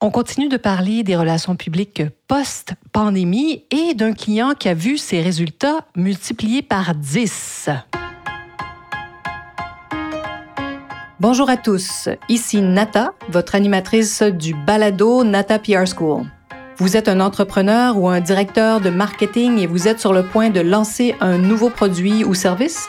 On continue de parler des relations publiques post-pandémie et d'un client qui a vu ses résultats multipliés par 10. Bonjour à tous, ici Nata, votre animatrice du balado Nata PR School. Vous êtes un entrepreneur ou un directeur de marketing et vous êtes sur le point de lancer un nouveau produit ou service?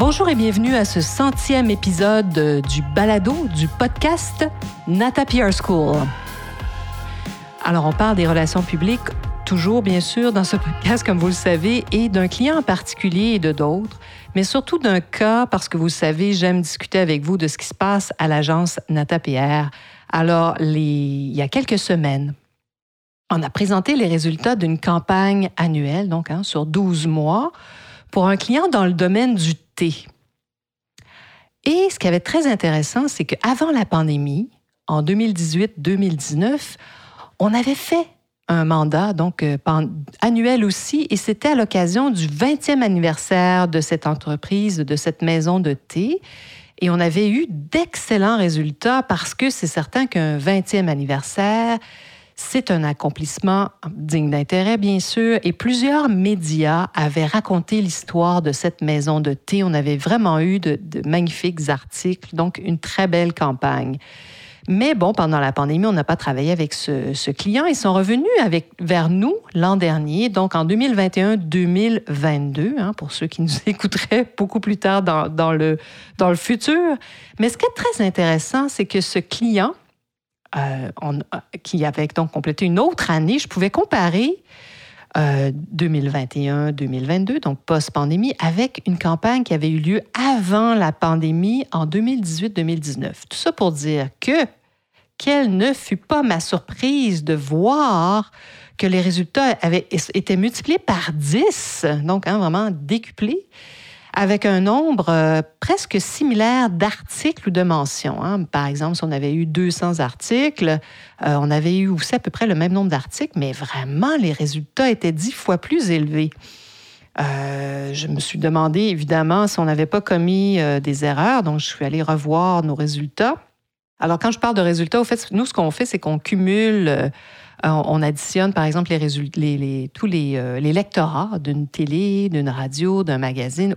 Bonjour et bienvenue à ce centième épisode du balado du podcast Nata PR School. Alors, on parle des relations publiques, toujours bien sûr, dans ce podcast, comme vous le savez, et d'un client en particulier et de d'autres, mais surtout d'un cas, parce que vous savez, j'aime discuter avec vous de ce qui se passe à l'agence Nata PR. Alors, il y a quelques semaines, on a présenté les résultats d'une campagne annuelle, donc hein, sur 12 mois, pour un client dans le domaine du Et ce qui avait très intéressant, c'est qu'avant la pandémie, en 2018-2019, on avait fait un mandat, donc euh, annuel aussi, et c'était à l'occasion du 20e anniversaire de cette entreprise, de cette maison de thé. Et on avait eu d'excellents résultats parce que c'est certain qu'un 20e anniversaire, c'est un accomplissement digne d'intérêt, bien sûr, et plusieurs médias avaient raconté l'histoire de cette maison de thé. On avait vraiment eu de, magnifiques articles, donc une très belle campagne. Mais bon, pendant la pandémie, on n'a pas travaillé avec ce, client. Ils sont revenus avec, vers nous l'an dernier, donc en 2021-2022, hein, pour ceux qui nous écouteraient beaucoup plus tard dans, le, dans le futur. Mais ce qui est très intéressant, c'est que ce client, euh, euh, qui avait donc complété une autre année, je pouvais comparer 2021-2022, euh, donc post-pandémie, avec une campagne qui avait eu lieu avant la pandémie en 2018-2019. Tout ça pour dire que quelle ne fut pas ma surprise de voir que les résultats avaient été multipliés par 10, donc hein, vraiment décuplés avec un nombre euh, presque similaire d'articles ou de mentions. Hein. Par exemple, si on avait eu 200 articles, euh, on avait eu aussi à peu près le même nombre d'articles, mais vraiment, les résultats étaient dix fois plus élevés. Euh, je me suis demandé, évidemment, si on n'avait pas commis des erreurs, donc je suis allée revoir nos résultats. Alors, quand je parle de résultats, au fait, nous, ce qu'on fait, c'est qu'on cumule euh, on additionne, par exemple, les tous les, euh, lectorats d'une télé, d'une radio, d'un magazine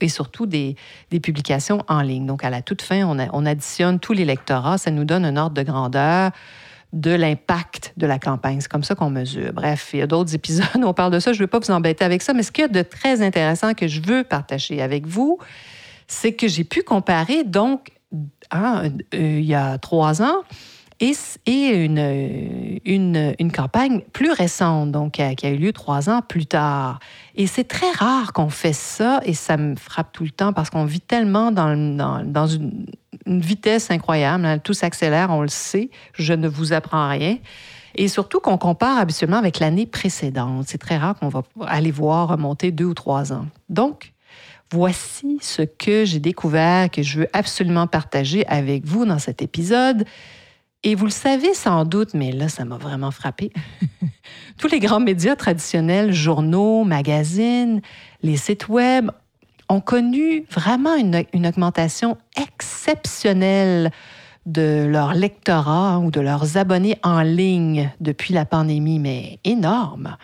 et, surtout des, publications en ligne. Donc, à la toute fin, on, on additionne tous les lectorats. Ça nous donne un ordre de grandeur de l'impact de la campagne. C'est comme ça qu'on mesure. Bref, il y a d'autres épisodes où on parle de ça. Je ne vais pas vous embêter avec ça, mais ce qu'il y a de très intéressant que je veux partager avec vous, c'est que j'ai pu comparer, donc, hein, euh, il y a trois ans, et, une, une, campagne plus récente, donc qui a, eu lieu trois ans plus tard. Et c'est très rare qu'on fait ça, et ça me frappe tout le temps parce qu'on vit tellement dans, dans, dans une, vitesse incroyable. Hein. Tout s'accélère, on le sait, je ne vous apprends rien. Et surtout qu'on compare habituellement avec l'année précédente. C'est très rare qu'on va aller voir remonter deux ou trois ans. Donc, voici ce que j'ai découvert, que je veux absolument partager avec vous dans cet épisode. Et vous le savez sans doute, mais là, ça m'a vraiment frappé. Tous les grands médias traditionnels, journaux, magazines, les sites web, ont connu vraiment une, augmentation exceptionnelle de leur lectorat ou de leurs abonnés en ligne depuis la pandémie, mais énorme.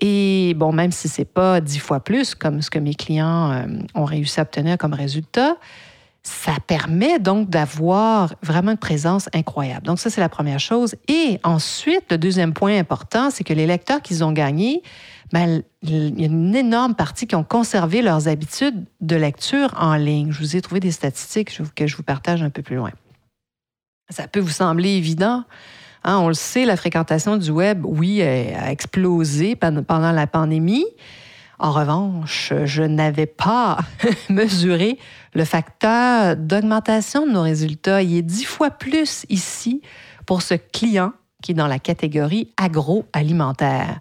Et bon, même si c'est pas dix fois plus comme ce que mes clients euh, ont réussi à obtenir comme résultat, ça permet donc d'avoir vraiment une présence incroyable. Donc ça, c'est la première chose. Et ensuite, le deuxième point important, c'est que les lecteurs qu'ils ont gagnés, ben, il y a une énorme partie qui ont conservé leurs habitudes de lecture en ligne. Je vous ai trouvé des statistiques que je vous partage un peu plus loin. Ça peut vous sembler évident. Hein, on le sait, la fréquentation du web, oui, a explosé pendant la pandémie. En revanche, je n'avais pas mesuré le facteur d'augmentation de nos résultats. Il est dix fois plus ici pour ce client qui est dans la catégorie agroalimentaire.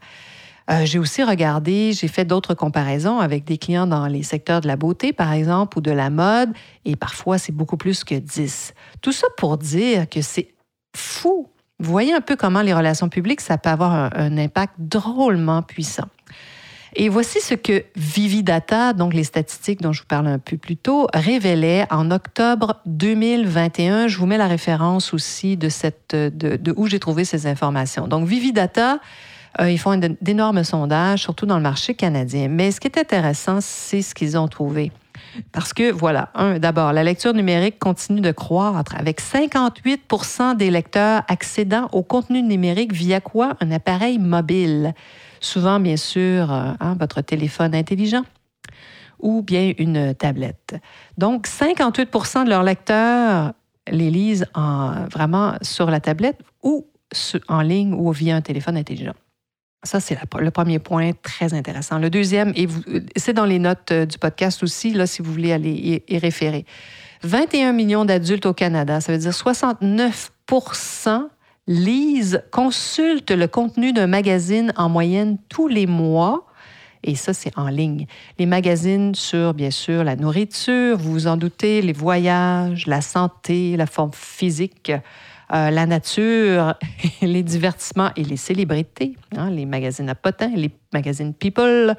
Euh, j'ai aussi regardé, j'ai fait d'autres comparaisons avec des clients dans les secteurs de la beauté, par exemple, ou de la mode, et parfois c'est beaucoup plus que 10. Tout ça pour dire que c'est fou. Vous voyez un peu comment les relations publiques, ça peut avoir un, impact drôlement puissant. Et voici ce que Vividata, donc les statistiques dont je vous parle un peu plus tôt, révélait en octobre 2021. Je vous mets la référence aussi de, cette, de où j'ai trouvé ces informations. Donc Vividata, euh, ils font d'énormes sondages, surtout dans le marché canadien. Mais ce qui est intéressant, c'est ce qu'ils ont trouvé. Parce que, voilà, un, d'abord, la lecture numérique continue de croître avec 58% des lecteurs accédant au contenu numérique via quoi? Un appareil mobile. Souvent, bien sûr, euh, hein, votre téléphone intelligent ou bien une tablette. Donc, 58% de leurs lecteurs les lisent en, vraiment sur la tablette ou en ligne ou via un téléphone intelligent. Ça, c'est le premier point très intéressant. Le deuxième, et c'est dans les notes euh, du podcast aussi, là, si vous voulez aller y, référer. 21 millions d'adultes au Canada, ça veut dire 69% lisent, consultent le contenu d'un magazine en moyenne tous les mois. Et ça, c'est en ligne. Les magazines sur, bien sûr, la nourriture, vous vous en doutez, les voyages, la santé, la forme physique, euh, la nature, les divertissements et les célébrités, hein, les magazines à potins, les magazines People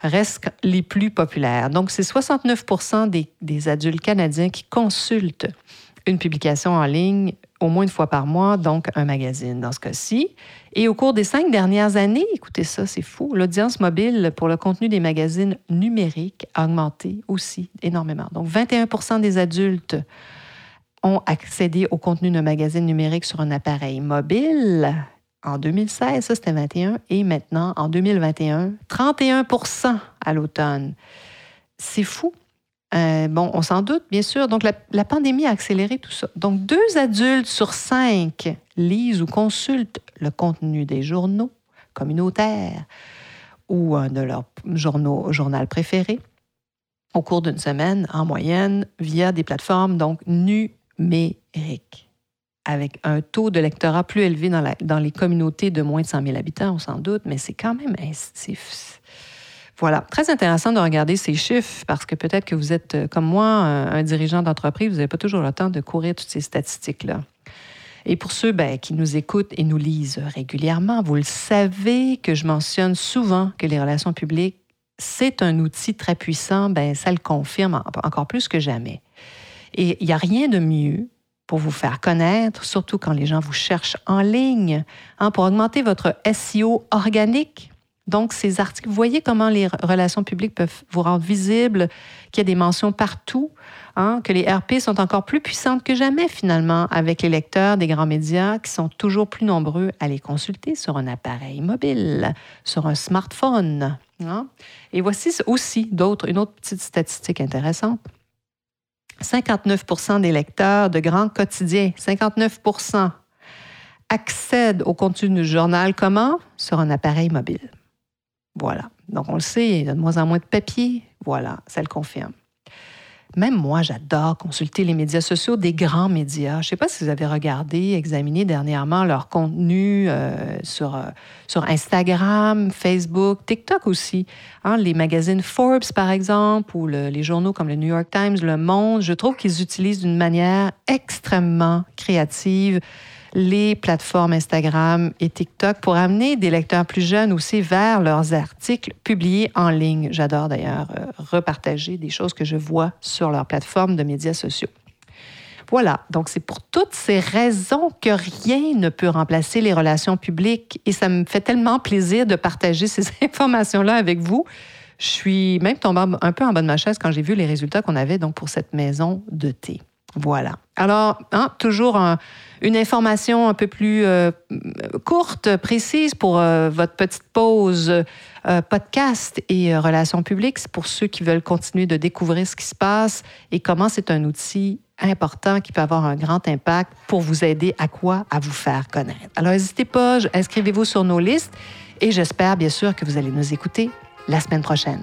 restent les plus populaires. Donc, c'est 69 des, des adultes canadiens qui consultent une publication en ligne au moins une fois par mois, donc un magazine dans ce cas-ci. Et au cours des cinq dernières années, écoutez ça, c'est fou, l'audience mobile pour le contenu des magazines numériques a augmenté aussi énormément. Donc 21 des adultes ont accédé au contenu d'un magazine numérique sur un appareil mobile. En 2016, ça c'était 21, et maintenant, en 2021, 31% à l'automne. C'est fou. Euh, bon, on s'en doute, bien sûr. Donc, la, pandémie a accéléré tout ça. Donc, deux adultes sur cinq lisent ou consultent le contenu des journaux communautaires ou de leur journaux, journal préféré au cours d'une semaine, en moyenne, via des plateformes donc nu numérique, avec un taux de lectorat plus élevé dans, les communautés de moins de 100 000 habitants, on s'en doute, mais c'est quand même... Voilà, très intéressant de regarder ces chiffres parce que peut-être que vous êtes, euh, comme moi, un, dirigeant d'entreprise, vous n'avez pas toujours le temps de courir toutes ces statistiques-là. Et pour ceux ben, qui nous écoutent et nous lisent régulièrement, vous le savez que je mentionne souvent que les relations publiques, c'est un outil très puissant, ben, ça le confirme encore plus que jamais. Et il n'y a rien de mieux pour vous faire connaître, surtout quand les gens vous cherchent en ligne, hein, pour augmenter votre SEO organique. Donc, ces articles, vous voyez comment les relations publiques peuvent vous rendre visible, qu'il y a des mentions partout, hein, que les RP sont encore plus puissantes que jamais finalement avec les lecteurs des grands médias qui sont toujours plus nombreux à les consulter sur un appareil mobile, sur un smartphone. Hein. Et voici aussi d'autres, une autre petite statistique intéressante. 59% des lecteurs de grands quotidiens, 59% accèdent au contenu du journal comment? Sur un appareil mobile. Voilà. Donc, on le sait, il y a de moins en moins de papier. Voilà, ça le confirme. Même moi, j'adore consulter les médias sociaux des grands médias. Je ne sais pas si vous avez regardé, examiné dernièrement leur contenu euh, sur, euh, sur Instagram, Facebook, TikTok aussi. Hein, les magazines Forbes, par exemple, ou les journaux comme le New York Times, Le Monde, je trouve qu'ils utilisent d'une manière extrêmement créative les plateformes Instagram et TikTok pour amener des lecteurs plus jeunes aussi vers leurs articles publiés en ligne. J'adore d'ailleurs euh, repartager des choses que je vois sur leurs plateformes de médias sociaux. Voilà, donc c'est pour toutes ces raisons que rien ne peut remplacer les relations publiques et ça me fait tellement plaisir de partager ces informations-là avec vous. Je suis même tombée un peu en bas de ma chaise quand j'ai vu les résultats qu'on avait donc pour cette maison de thé. Voilà. Alors, hein, toujours une information un peu plus euh, courte, précise pour euh, votre petite pause euh, podcast et relations publiques, pour ceux qui veulent continuer de découvrir ce qui se passe et comment c'est un outil important qui peut avoir un grand impact pour vous aider à quoi? À vous faire connaître. Alors, n'hésitez pas, inscrivez-vous sur nos listes et j'espère bien sûr que vous allez nous écouter la semaine prochaine.